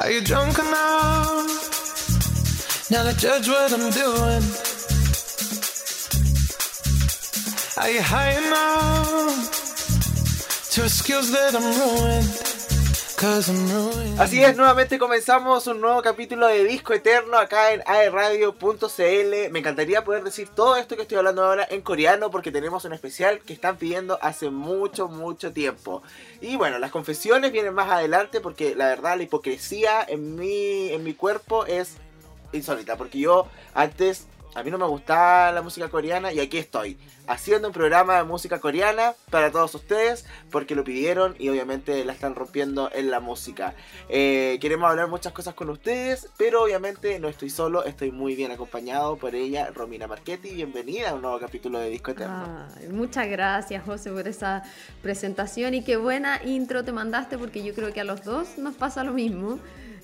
Are you drunk enough now to judge what I'm doing? Are you high enough to excuse that I'm ruined? Así es, nuevamente comenzamos un nuevo capítulo de Disco Eterno acá en aeradio.cl. Me encantaría poder decir todo esto que estoy hablando ahora en coreano porque tenemos un especial que están pidiendo hace mucho, mucho tiempo. Y bueno, las confesiones vienen más adelante porque la verdad la hipocresía en mi, en mi cuerpo es insólita. Porque yo antes, a mí no me gustaba la música coreana y aquí estoy. Haciendo un programa de música coreana para todos ustedes porque lo pidieron y obviamente la están rompiendo en la música. Eh, queremos hablar muchas cosas con ustedes, pero obviamente no estoy solo, estoy muy bien acompañado por ella, Romina Marchetti. Bienvenida a un nuevo capítulo de Disco Eterno. Muchas gracias, José, por esa presentación y qué buena intro te mandaste, porque yo creo que a los dos nos pasa lo mismo.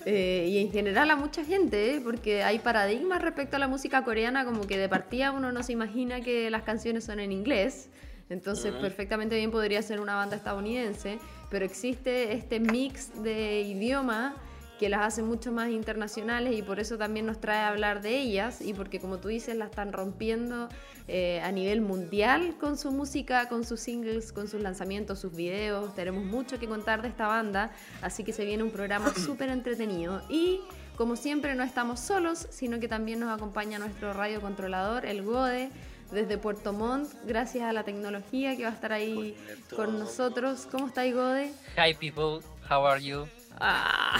Eh, y en general a mucha gente, ¿eh? porque hay paradigmas respecto a la música coreana, como que de partida uno no se imagina que las canciones son en inglés. Entonces, perfectamente bien podría ser una banda estadounidense, pero existe este mix de idioma que las hace mucho más internacionales y por eso también nos trae a hablar de ellas y porque como tú dices la están rompiendo eh, a nivel mundial con su música, con sus singles, con sus lanzamientos, sus videos. Tenemos mucho que contar de esta banda, así que se viene un programa súper entretenido y como siempre no estamos solos, sino que también nos acompaña nuestro radiocontrolador, el Gode, desde Puerto Montt, gracias a la tecnología que va a estar ahí con nosotros. ¿Cómo está Gode? Hi people, how are you? Ah.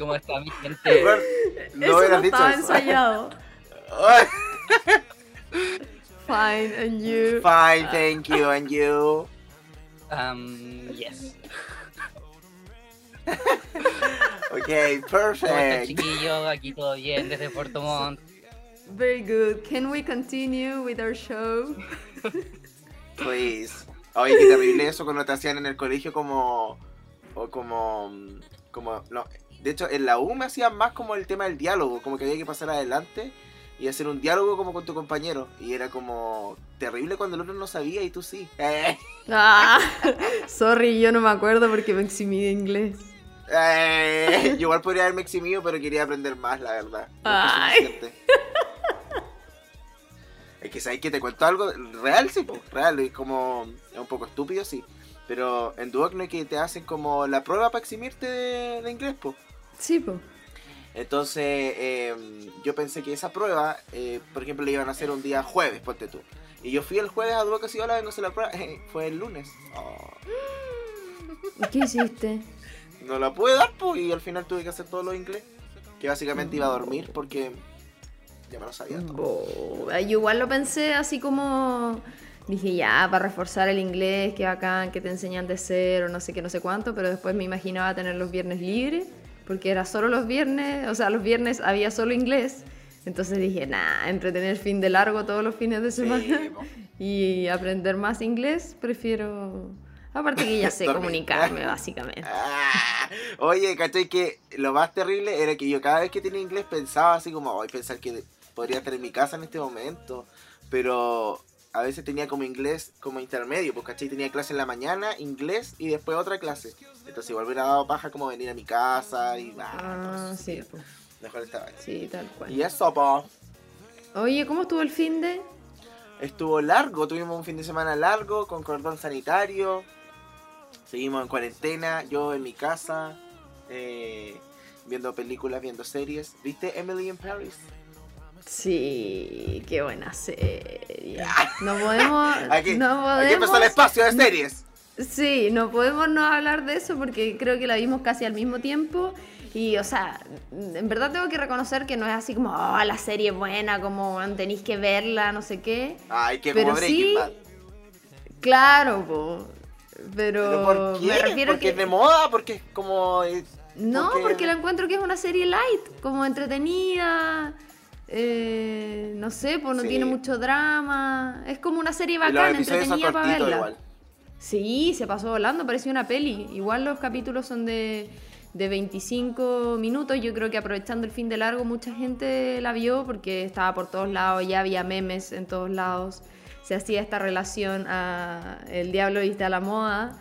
¿Cómo está mi gente? Bueno, Eso no no hubieras dicho estaba eso. ensayado. Ay, Fine, and you. Fine, thank you, and you. Um, yes. Ok, ¿Cómo están perfect. chiquillos? Aquí todo bien desde Puerto Montt. Very good. Can we continue with our show? Please. Oye, qué terrible eso cuando te hacían en el colegio como. O como. como no. De hecho, en la U me hacían más como el tema del diálogo, como que había que pasar adelante y hacer un diálogo como con tu compañero. Y era como terrible cuando el otro no sabía y tú sí. Eh, Ah, sorry, yo no me acuerdo porque me eximí de inglés. eh, yo igual podría haberme eximido, pero quería aprender más, la verdad. No Ay. Es que sabes que te cuento algo real, sí, po, real, es como es un poco estúpido, sí. Pero en Duoc que te hacen como la prueba para eximirte de, de inglés, po. Sí, po. Entonces eh, yo pensé que esa prueba, eh, por ejemplo, le iban a hacer un día jueves, ponte tú. Y yo fui el jueves a Duoc y hola, vengo a hacer la prueba. fue el lunes. Oh, ¿Y qué hiciste? no la pude dar, pues, y al final tuve que hacer todo lo inglés. Que básicamente iba a dormir porque ya me lo sabía todo. Yo igual lo pensé así como... Dije, ya, para reforzar el inglés, que bacán, que te enseñan de cero, no sé qué, no sé cuánto, pero después me imaginaba tener los viernes libres, porque era solo los viernes, o sea, los viernes había solo inglés. Entonces dije, nah, entre tener fin de largo todos los fines de Sí, semana po. y aprender más inglés, prefiero... Aparte que ya sé comunicarme, básicamente. Ah, oye, ¿cachai? Que lo más terrible era que yo cada vez que tenía inglés pensaba así como, voy a pensar que podría estar en mi casa en este momento. Pero a veces tenía como inglés como intermedio, pues ¿cachai? Tenía clase en la mañana, inglés y después otra clase. Entonces igual hubiera dado paja como venir a mi casa y ah, Ah, pues, sí, po. Mejor estaba ahí. sí, tal cual. Y eso, po. Oye, ¿cómo estuvo el fin de...? Estuvo largo, tuvimos un fin de semana largo con cordón sanitario. Seguimos en cuarentena, yo en mi casa, eh, viendo películas, viendo series. ¿Viste Emily in Paris? Sí, qué buena serie. No podemos. Aquí, no aquí empezó el podemos. espacio de series. Sí, no podemos no hablar de eso porque creo que la vimos casi al mismo tiempo. Y, o sea, en verdad tengo que reconocer que no es así como, oh, la serie es buena, como tenéis que verla, no sé qué. Ay, que Pero como sí, Bad. Claro, po. Pero, ¿Pero por qué? me refiero porque que... es de moda, porque es como... eh, No, porque- porque la encuentro que es una serie light, como entretenida. Eh, no sé, pues no Sí. tiene mucho drama. Es como una serie bacana, entretenida para verla. igual. Sí, se pasó volando, parecía una peli. Igual los capítulos son de, de 25 minutos. Yo creo que aprovechando el fin de largo, mucha gente la vio porque estaba por todos lados, ya había memes en todos lados. Se hacía esta relación a El Diablo viste a la moda.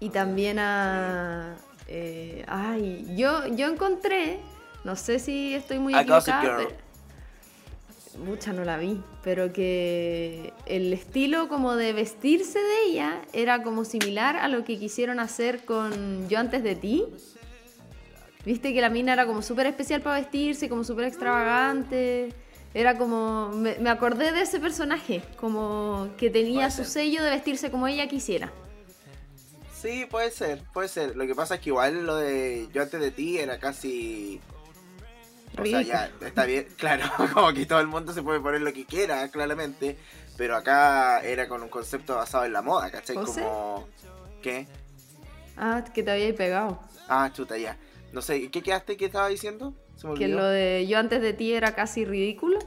Y también a... eh, ay, yo, yo encontré, no sé si estoy muy equivocada, pero- Mucha no la vi, pero que el estilo como de vestirse de ella era como similar a lo que quisieron hacer con Yo antes de ti. Viste que la mina era como súper especial para vestirse, como súper extravagante. Era como. Me, me acordé de ese personaje, como que tenía Puede su ser. sello de vestirse como ella quisiera. Sí, puede ser, puede ser. Lo que pasa es que igual lo de yo antes de ti era casi... O sea, ya, está bien, claro, como que todo el mundo se puede poner lo que quiera, claramente. Pero acá era con un concepto basado en la moda, ¿cachai? Como... ¿Qué? Ah, que te había pegado. Ah, chuta, ya. No sé, ¿qué quedaste que estaba diciendo? Se me Que lo de yo antes de ti era casi ridículo.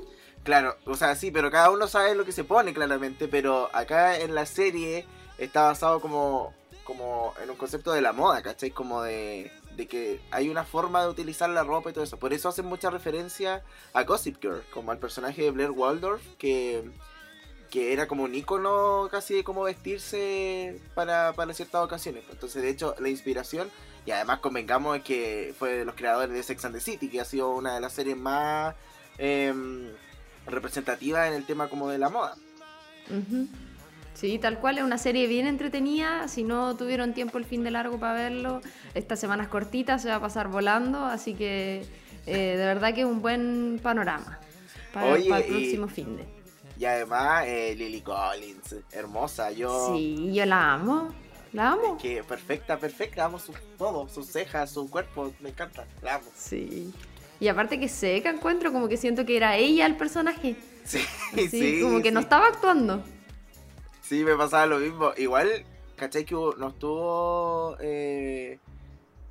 Claro, o sea, sí, pero cada uno sabe lo que se pone claramente, pero acá en la serie está basado como, como en un concepto de la moda, ¿cachai? Como de, de que hay una forma de utilizar la ropa y todo eso. Por eso hacen mucha referencia a Gossip Girl, como al personaje de Blair Waldorf, que, que era como un icono casi de cómo vestirse para, para ciertas ocasiones. Entonces, de hecho, la inspiración, y además convengamos que fue de los creadores de Sex and the City, que ha sido una de las series más... em, representativa en el tema como de la moda. Ujú. Sí, tal cual, es una serie bien entretenida. Si no tuvieron tiempo el fin de largo para verlo, esta semana es cortita, se va a pasar volando, así que eh, de verdad que es un buen panorama para, Oye, para el y- próximo fin de. Y además eh, Lily Collins, hermosa, yo... Sí, yo la amo, la amo. Que perfecta, perfecta, amo su, todo, sus cejas, su cuerpo, me encanta, la amo. Sí. Y aparte que seca encuentro, como que siento que era ella el personaje. Sí, Sí, sí, como que no estaba actuando. Sí, me pasaba lo mismo. Igual, ¿cachai? Que no estuvo eh,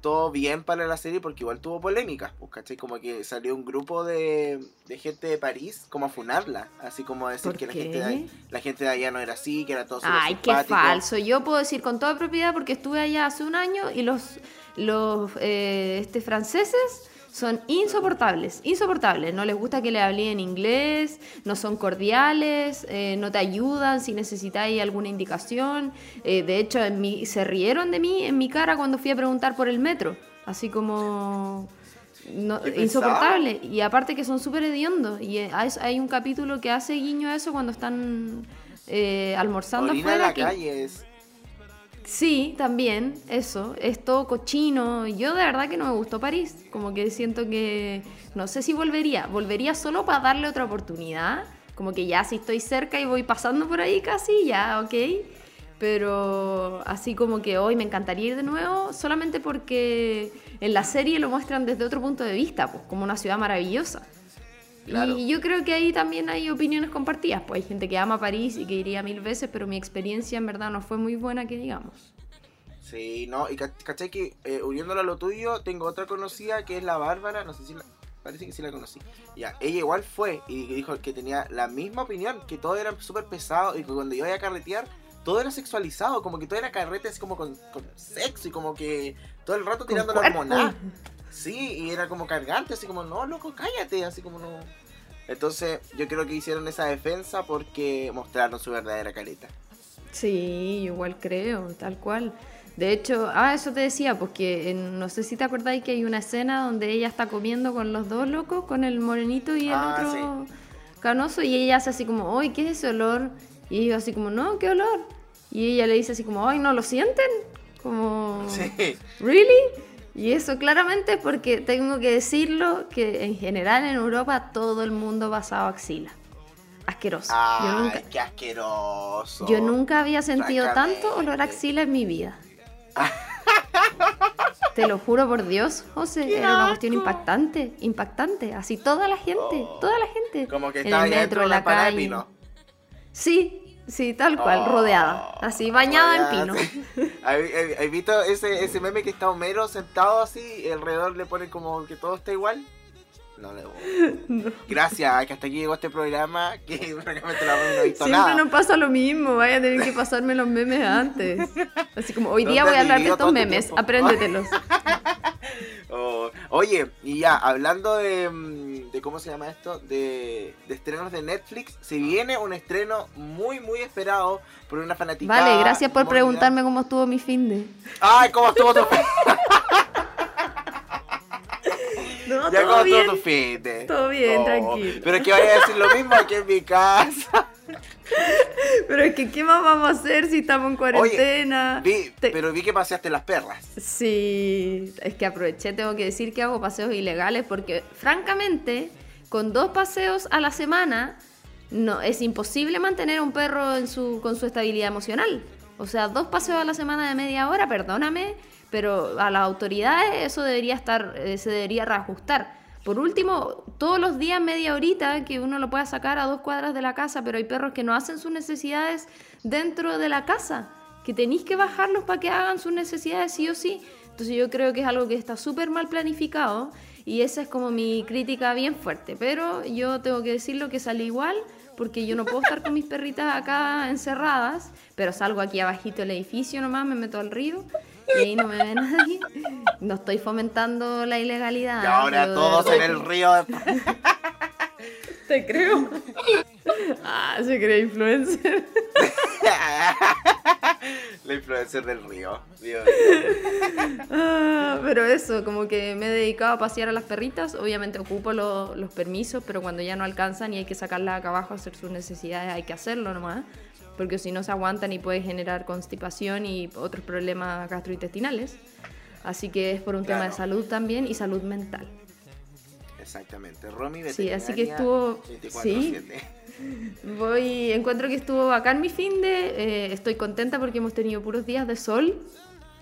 todo bien para la serie porque igual tuvo polémicas, pues, ¿cachai? Como que salió un grupo de, de gente de París como a funarla, así como a decir ¿Por que la gente, de ahí, la gente de allá no era así, que era todo Ay, qué falso. Yo puedo decir con toda propiedad porque estuve allá hace un año y los, los eh, este, franceses son insoportables, insoportables. No les gusta que le hable en inglés, no son cordiales, eh, no te ayudan si necesitáis alguna indicación. Eh, de hecho, en mi- se rieron de mí en mi cara cuando fui a preguntar por el metro. Así como... no- insoportable. Y aparte que son súper hediondos. Y eh, hay un capítulo que hace guiño a eso cuando están eh, almorzando Orina en afuera. la que- calle es... Sí, también, eso. Es todo cochino. Yo de verdad que no me gustó París. Como que siento que. No sé si volvería. Volvería solo para darle otra oportunidad. Como que ya si estoy cerca y voy pasando por ahí casi, ya, ok. Pero así como que hoy me encantaría ir de nuevo, solamente porque en la serie lo muestran desde otro punto de vista, pues como una ciudad maravillosa. Claro. Y yo creo que ahí también hay opiniones compartidas. Pues hay gente que ama París y que iría mil veces, pero mi experiencia en verdad no fue muy buena, que digamos. Sí, no, y ca- cachai que eh, uniéndolo a lo tuyo, tengo otra conocida que es la Bárbara, no sé si la, parece que sí la conocí. Ya, ella igual fue y dijo que tenía la misma opinión, que todo era súper pesado y que cuando iba a carretear, todo era sexualizado, como que todo era carrete así como con, con sexo y como que todo el rato tirando la cuerpo. Sí, y era como cargante, así como, no, loco, cállate, así como no. Entonces, yo creo que hicieron esa defensa porque mostraron su verdadera careta. Sí, igual creo, tal cual. De hecho, ah, eso te decía, porque en- no sé si te acordáis que hay una escena donde ella está comiendo con los dos locos, con el morenito y el Ah, otro canoso, y ella hace así como, ¡ay, qué es ese olor! Y ellos así como, no, ¿qué olor? Y ella le dice así como, ¡ay, no lo sienten! Como, Sí. ¿really? Y eso claramente es porque tengo que decirlo que en general en Europa todo el mundo pasaba axila. Asqueroso. Yo Ay, nunca, qué asqueroso. yo nunca había sentido tanto olor a axila en mi vida. Te lo juro por Dios, José, ¡Qué era una cuestión impactante, impactante. Así toda la gente, Oh. toda la gente. Como que en estaba el ya dentro metro, de en la de calle. Sí, sí, tal cual, Oh, rodeada, así bañada en pino. ¿Has visto ese, ese meme que está Homero sentado así y alrededor le pone como que todo está igual? No le voy. Gracias, que hasta aquí llegó este programa que francamente la no he visto Siempre nada. nos pasa lo mismo, vaya a tener que pasarme los memes antes. Así como, hoy día ¿Dónde voy a hablar de estos memes, apréndetelos. Oh, oye, y ya, hablando de, mm, de ¿cómo se llama esto? De, de estrenos de Netflix. Se viene un estreno muy, muy esperado por una fanática. Vale, gracias por preguntarme cómo estuvo mi fin de. ¡Ay, cómo estuvo tu No, Ya todo cómo bien. estuvo tu fin de. Todo bien, Oh, tranquilo. Pero es que vaya a decir lo mismo aquí en mi casa. Pero es que, ¿qué más vamos a hacer si estamos en cuarentena? Vi, Te- pero vi que paseaste las perras. Sí, es que aproveché, tengo que decir que hago paseos ilegales porque, francamente, con dos paseos a la semana, no es imposible mantener a un perro en su, con su estabilidad emocional. O sea, dos paseos a la semana de media hora, perdóname, pero a las autoridades eso debería estar, eh, se debería reajustar. Por último, todos los días media horita que uno lo pueda sacar a dos cuadras de la casa, pero hay perros que no hacen sus necesidades dentro de la casa, que tenéis que bajarlos para que hagan sus necesidades sí o sí. Entonces yo creo que es algo que está súper mal planificado y esa es como mi crítica bien fuerte. Pero yo tengo que decirlo que sale igual porque yo no puedo estar con mis perritas acá encerradas, pero salgo aquí abajito del edificio nomás, me meto al río y ahí no me ve nadie. No estoy fomentando la ilegalidad. Y ahora pero todos en el río. de- Te creo. Ah, se cree influencer. La influencer del río. Dios. Ah, pero eso, como que me he dedicado a pasear a las perritas. Obviamente ocupo lo- los permisos, pero cuando ya no alcanzan y hay que sacarlas acá abajo a hacer sus necesidades, hay que hacerlo nomás. Porque si no se aguantan y puede generar constipación y otros problemas gastrointestinales. Así que es por un tema de Claro. salud también y salud mental. Exactamente. Romy Sí, así que estuvo- 24/7. Voy, encuentro que estuvo bacán mi fin de. eh, estoy contenta porque hemos tenido puros días de sol.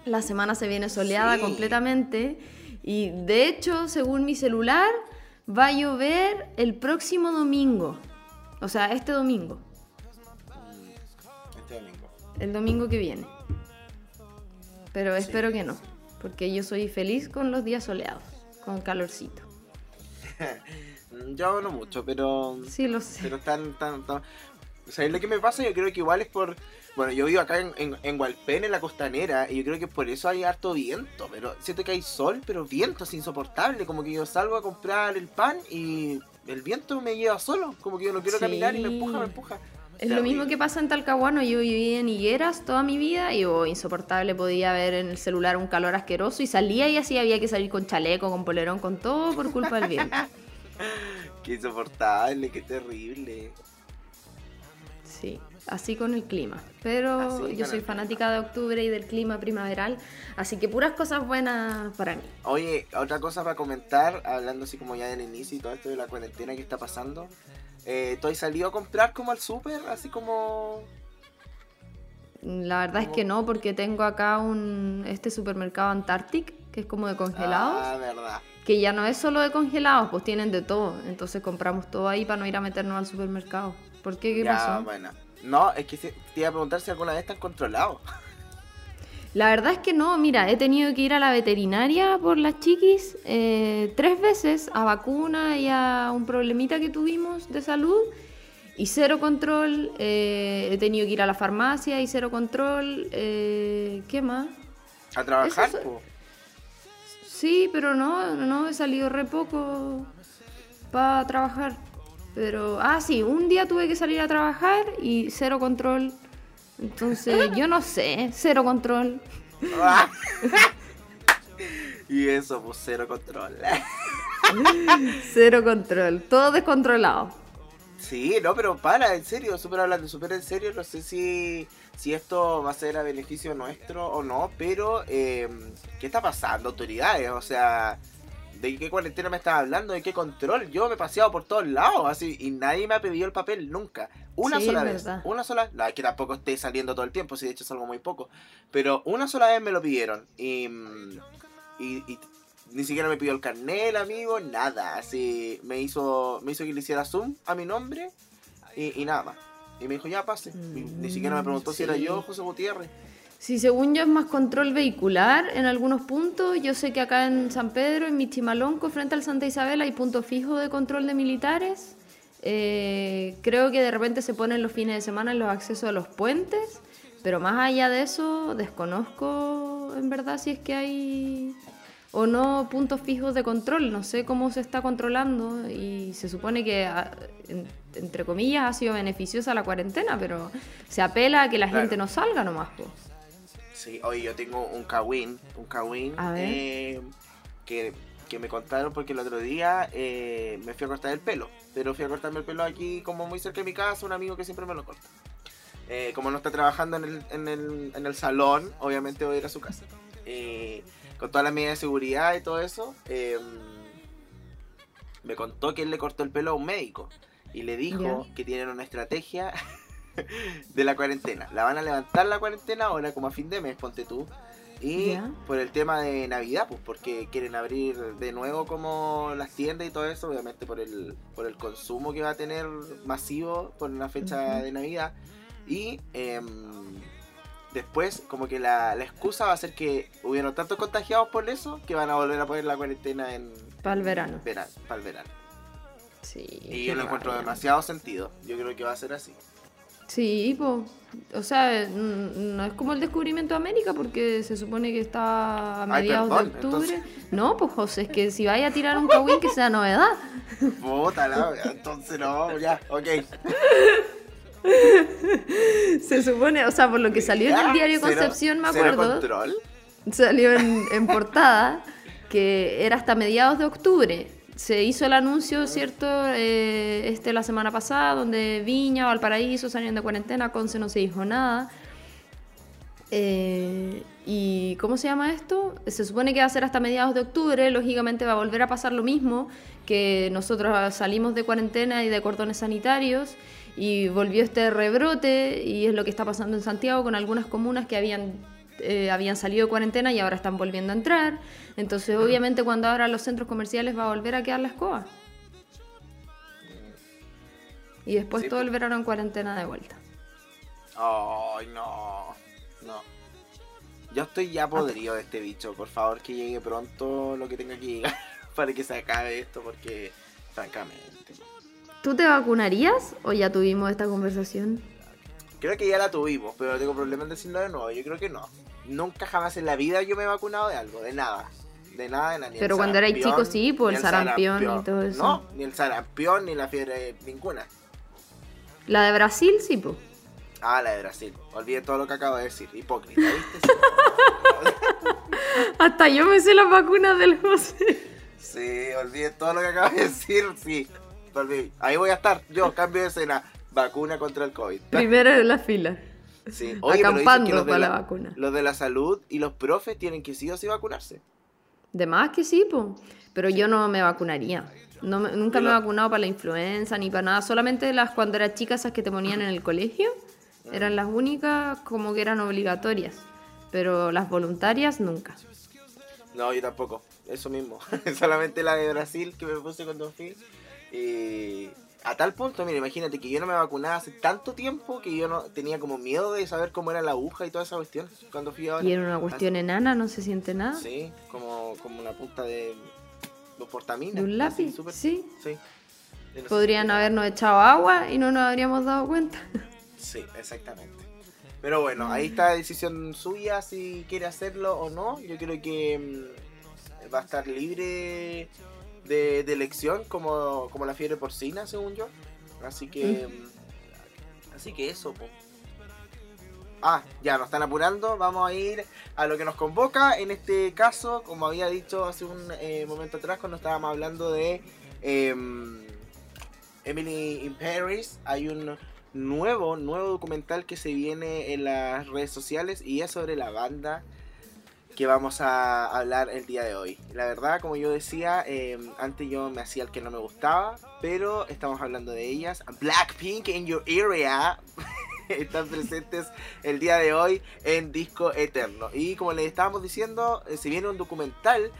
La semana se viene soleada Sí. completamente. Y de hecho, según mi celular, va a llover el próximo domingo. O sea, este domingo. El domingo que viene. Pero Sí. espero que no. Porque yo soy feliz con los días soleados. Con calorcito. Yo no mucho, pero. Sí, lo sé. Pero tan, tan, tan. O sea, lo que me pasa, yo creo que igual es por. Bueno, yo vivo acá en, en, en Hualpén, en la costanera, y yo creo que por eso hay harto viento. Pero siento que hay sol, pero viento es insoportable. Como que yo salgo a comprar el pan y el viento me lleva solo. Como que yo no quiero Sí. caminar y me empuja, me empuja. Es lo mismo que pasa en Talcahuano. Yo viví en Higueras toda mi vida y oh, insoportable. Podía ver en el celular un calor asqueroso y salía y así había que salir con chaleco, con polerón, con todo por culpa del viento. Qué insoportable, qué terrible. Sí, así con el clima. Pero yo soy fanática de octubre y del clima primaveral. Así que puras cosas buenas para mí. Oye, otra cosa para comentar, hablando así como ya del inicio y todo esto de la cuarentena que está pasando. Eh, ¿Tú has salido a comprar como al súper? Así como... La verdad es que no, porque tengo acá un este supermercado Antarctic, que es como de congelados. Ah, verdad. Que ya no es solo de congelados, pues tienen de todo. Entonces compramos todo ahí para no ir a meternos al supermercado. ¿Por qué? ¿Qué ya, pasó? bueno. No, es que te iba a preguntar si alguna vez están controlados. La verdad es que no, mira, he tenido que ir a la veterinaria por las chiquis eh, tres veces a vacuna y a un problemita que tuvimos de salud y cero control. eh, he tenido que ir a la farmacia y cero control. eh, ¿Qué más? A trabajar, es-. Sí, pero no, no, he salido re poco para trabajar. Pero, ah, sí, un día tuve que salir a trabajar y cero control. Entonces, yo no sé, cero control. y eso, pues cero control. Cero control, todo descontrolado. sí, no, pero para, en serio, súper hablando, súper en serio. No sé si, si esto va a ser a beneficio nuestro o no, pero eh, ¿qué está pasando, autoridades? O sea, ¿de qué cuarentena me estás hablando? ¿De qué control? Yo me he paseado por todos lados, así, y nadie me ha pedido el papel nunca. Una Sí, sola vez, una sola, no, es que tampoco esté saliendo todo el tiempo, si de hecho salgo muy poco, pero una sola vez me lo pidieron y, mm, y, y ni siquiera me pidió el carnet, el amigo, nada, así, me hizo, me hizo que le hiciera zoom a mi nombre y, y nada más. Y me dijo, ya pase. Y ni siquiera me preguntó si era yo, José Gutiérrez. Sí, según yo es más control vehicular en algunos puntos. Yo sé que acá en San Pedro, en Michimalonco, frente al Santa Isabel, hay puntos fijos de control de militares. Eh, creo que de repente se ponen los fines de semana en los accesos a los puentes, pero más allá de eso, desconozco en verdad si es que hay o no puntos fijos de control. No sé cómo se está controlando y se supone que, a- en- entre comillas, ha sido beneficiosa la cuarentena, pero se apela a que la Claro. gente no salga nomás. po. Sí, oye, yo tengo un kawin, un kawin eh, que, que me contaron porque el otro día eh, me fui a cortar el pelo, pero fui a cortarme el pelo aquí como muy cerca de mi casa, un amigo que siempre me lo corta. Eh, como no está trabajando en el, en, el, en el salón, obviamente voy a ir a su casa. Con todas las medidas de seguridad y todo eso, eh, me contó que él le cortó el pelo a un médico y le dijo Ya. que tienen una estrategia de la cuarentena. La van a levantar la cuarentena ahora como a fin de mes, ponte tú. Y por el tema de Navidad, pues porque quieren abrir de nuevo como las tiendas y todo eso, obviamente por el, por el consumo que va a tener masivo por la fecha de Navidad. Y em, después como que la, la excusa va a ser que hubieron tantos contagiados por eso que van a volver a poner la cuarentena en Para el verano. verano, para el verano. Sí. Y yo lo encuentro demasiado sentido. Yo creo que va a ser así. Sí, po. o sea, n- no es como el descubrimiento de América porque se supone que está a Ay, mediados perdón, de octubre. No, pues José, es que si vaya a tirar un kawin que sea novedad. Puta la wea, entonces no, ya, ok. Se supone, o sea, por lo que salió en el diario Concepción, me acuerdo, control. salió en, en portada que era hasta mediados de octubre. Se hizo el anuncio, ¿cierto? Eh, este la semana pasada, donde Viña, Valparaíso salieron de cuarentena, Conce no se dijo nada. Eh, ¿Y cómo se llama esto? Se supone que va a ser hasta mediados de octubre, lógicamente va a volver a pasar lo mismo, que nosotros salimos de cuarentena y de cordones sanitarios y volvió este rebrote y es lo que está pasando en Santiago con algunas comunas que habían, eh, habían salido de cuarentena y ahora están volviendo a entrar. Entonces obviamente cuando abran los centros comerciales va a volver a quedar la escoba. Y después Sí, todo el verano en cuarentena de vuelta. Ay, no. No. Yo estoy ya podrido de este bicho. Por favor, que llegue pronto lo que tenga que llegar para que se acabe esto, porque, francamente. ¿Tú te vacunarías o ya tuvimos esta conversación? Creo que ya la tuvimos, pero tengo problemas en decirlo de nuevo. Yo creo que no. Nunca jamás en la vida yo me he vacunado de algo, de nada. De nada, de nada. ni Pero cuando erais sarampión, chico sí, por ni el sarampión y todo eso. No, ni el sarampión, ni la fiebre, ninguna. La de Brasil, sí, po. Ah, la de Brasil. Olvide todo lo que acabo de decir. Hipócrita, ¿viste? Hasta yo me sé las vacunas del José. Sí, olvide todo lo que acabo de decir. Sí. Ahí voy a estar. Yo, cambio de escena. Vacuna contra el COVID. Primero en la fila. Sí. pero dicen Acampando de para la vacuna. Los de la salud y los profes tienen que sí o sí vacunarse. De más que sí, po. Pero yo no me vacunaría. No nunca me he vacunado para la influenza ni para nada. Solamente las cuando era chica, esas que te ponían en el colegio, eran las únicas como que eran obligatorias. Pero las voluntarias nunca. No, yo tampoco. Eso mismo. Solamente la de Brasil que me puse cuando fui. Y a tal punto, mira, imagínate que yo no me vacunaba hace tanto tiempo que yo no tenía como miedo de saber cómo era la aguja y toda esa cuestión cuando fui ahora. Y era una cuestión enana, no se siente nada. Sí, como, como una punta de, de portamina. ¿De un así, lápiz? súper- Sí. Sí. De no Podrían habernos echado agua y no nos habríamos dado cuenta. Sí, exactamente. Pero bueno, ahí está la decisión suya si quiere hacerlo o no. Yo creo que mm, va a estar libre de, de elección como, como la fiebre porcina, según yo. Así que... mm, Así que eso, po. Ah, ya nos están apurando. Vamos a ir a lo que nos convoca. En este caso, como había dicho hace un eh, momento atrás, cuando estábamos hablando de em, Emily in Paris, hay un nuevo, nuevo documental que se viene en las redes sociales y es sobre la banda que vamos a hablar el día de hoy. La verdad, como yo decía, eh, antes yo me hacía el que no me gustaba, pero estamos hablando de ellas. Blackpink in your area. Están presentes el día de hoy en Disco Eterno. Y como les estábamos diciendo, eh, se viene un documental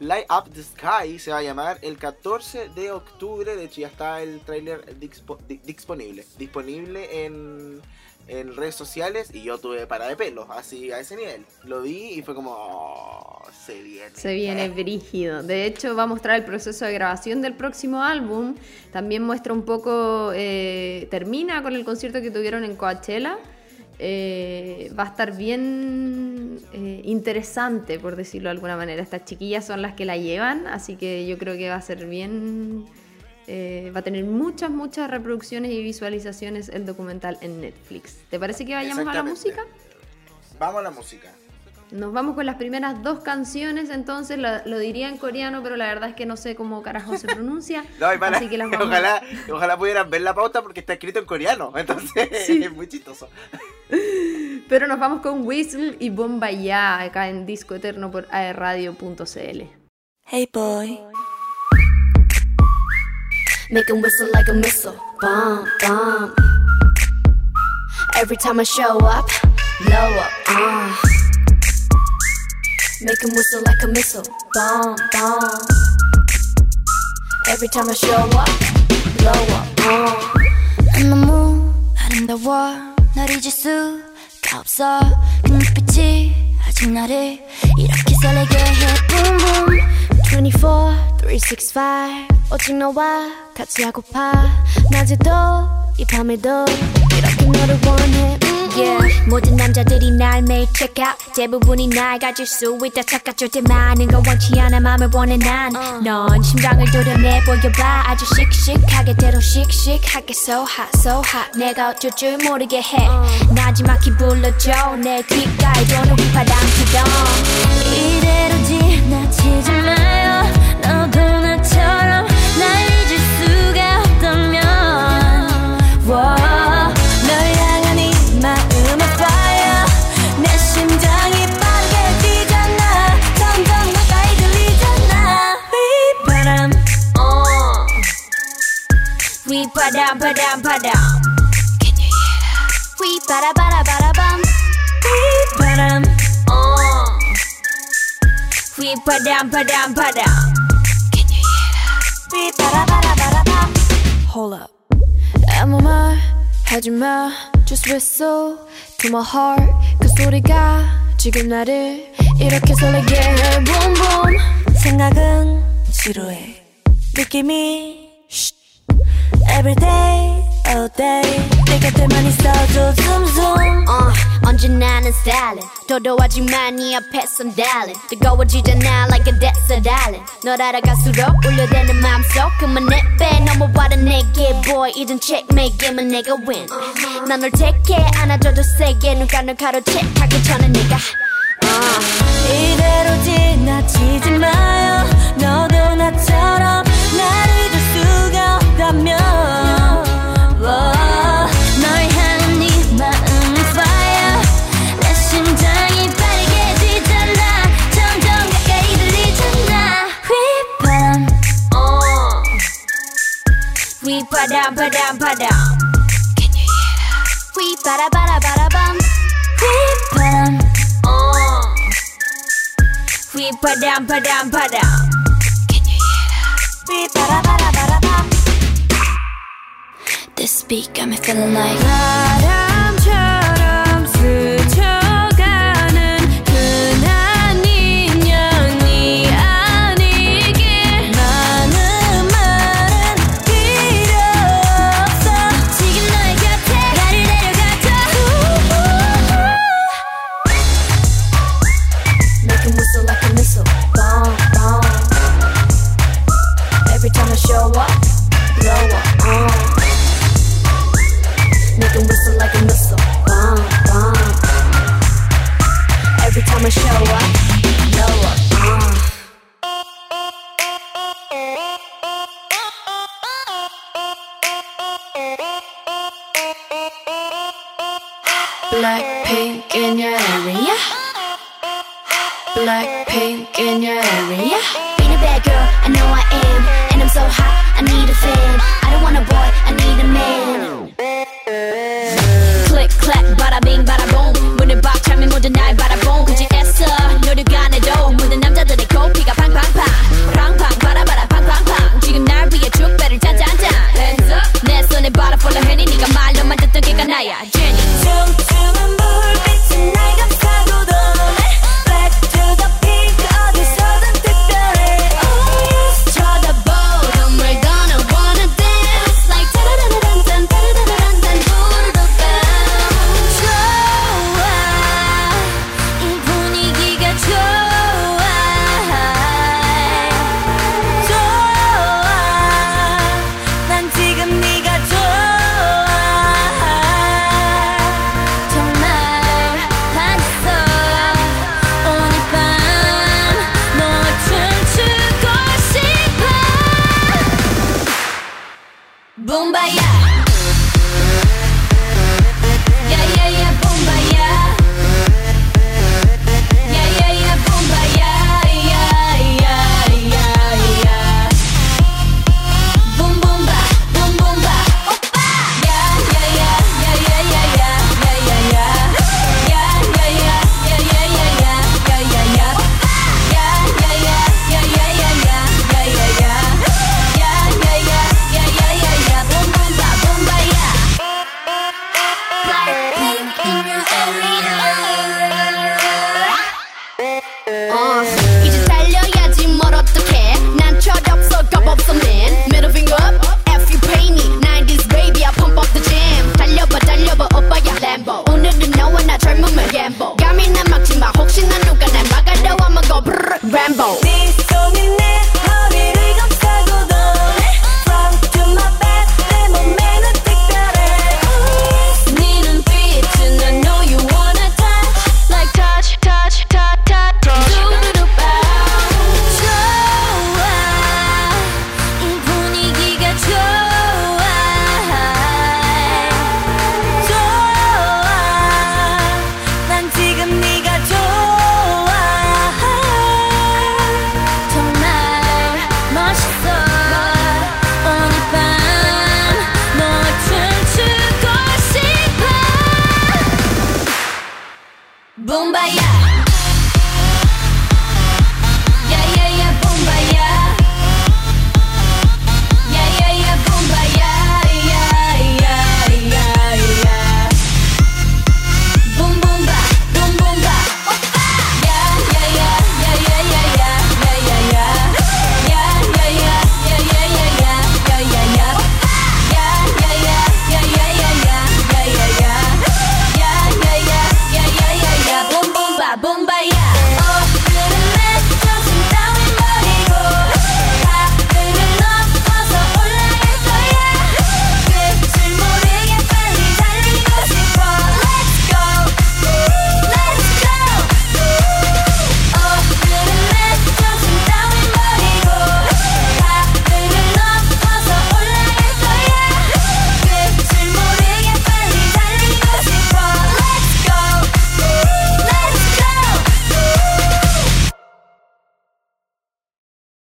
Light Up the Sky se va a llamar el 14 de octubre. De hecho, ya está el tráiler dispo- di- disponible. Disponible en, en redes sociales. Y yo tuve para de pelo, así a ese nivel. Lo vi y fue como. "Oh, se viene. Se viene brígido. De hecho, va a mostrar el proceso de grabación del próximo álbum. También muestra un poco, eh, termina con el concierto que tuvieron en Coachella. Eh, va a estar bien eh, interesante, por decirlo de alguna manera. Estas chiquillas son las que la llevan, así que yo creo que va a ser bien... eh, va a tener muchas, muchas reproducciones y visualizaciones el documental en Netflix. ¿Te parece que vayamos a la música? Vamos a la música. Nos vamos con las primeras dos canciones, entonces lo, lo diría en coreano, pero la verdad es que no sé cómo carajo se pronuncia. No, y para- así que las vamos ojalá, ojalá pudieran ver la pauta porque está escrito en coreano. Entonces Sí. es muy chistoso. Pero nos vamos con Whistle y Bomba Ya acá en Disco Eterno por aerradio.cl. Hey boy. Make him whistle like a missile. Bomb, bomb. Every time I show up, blow up. Uh. Make him whistle like a missile. Bomb, bomb. Every time I show up, blow up. Uh. 너무 아름다워. 널 잊을 수가 없어. 그 눈빛이 아직 나를 이렇게 설레게 해. Boom, boom. 24, 365. 오직 너와 같이 하고파. 낮에도 이 밤에도 이렇게 너를 원해. 음, Yeah. 모든 남자들이 날 매일 check out. 대부분이 날 가질 수 있다 착각할 때 많은 건 원치 않아. 맘을 원해 난넌 심장을 도려내 보여봐. 아주 씩씩하게 대로 씩씩하게 so hot so hot. 내가 어쩔 줄 모르게 해. 나지막히 불러줘. 내 귓가에 도는 휘파람 피던 이대로 지나치지 마요 padam padam padam Can you hear that? We bada bada bada bum We padam Oh We padam padam padam Can you hear that? We bada bada bada bum Hold up 아무 말 하지마 Just whistle to my heart 그 소리가 지금 나를 이렇게 설레게 해 Boom boom 생각은 지루해 느낌이 Every day, all day. 내 곁에만 있어줘 zoom zoom uh, 언제나 는 stylin 도도하지만 네 앞에선 darling 뜨거워지잖아 like a desert island. 널 알아갈수록 울려대는 맘속 그만 내빼. 넘어와라 내게 boy. 이젠 checkmate 게임은 내가 win. 난널 택해 안아줘도 세게. 눈가 널 가로채하기 전에 내가. uh. 이대로 지나치지 마요. 너도 나처럼 down, pa down, pa down. Can you hear that? We bada bada bada bum. We bum. Oh. Uh. We pa down, pa down, down. Can you hear that? We bada bada bada bum. This beat got me feeling like. Da.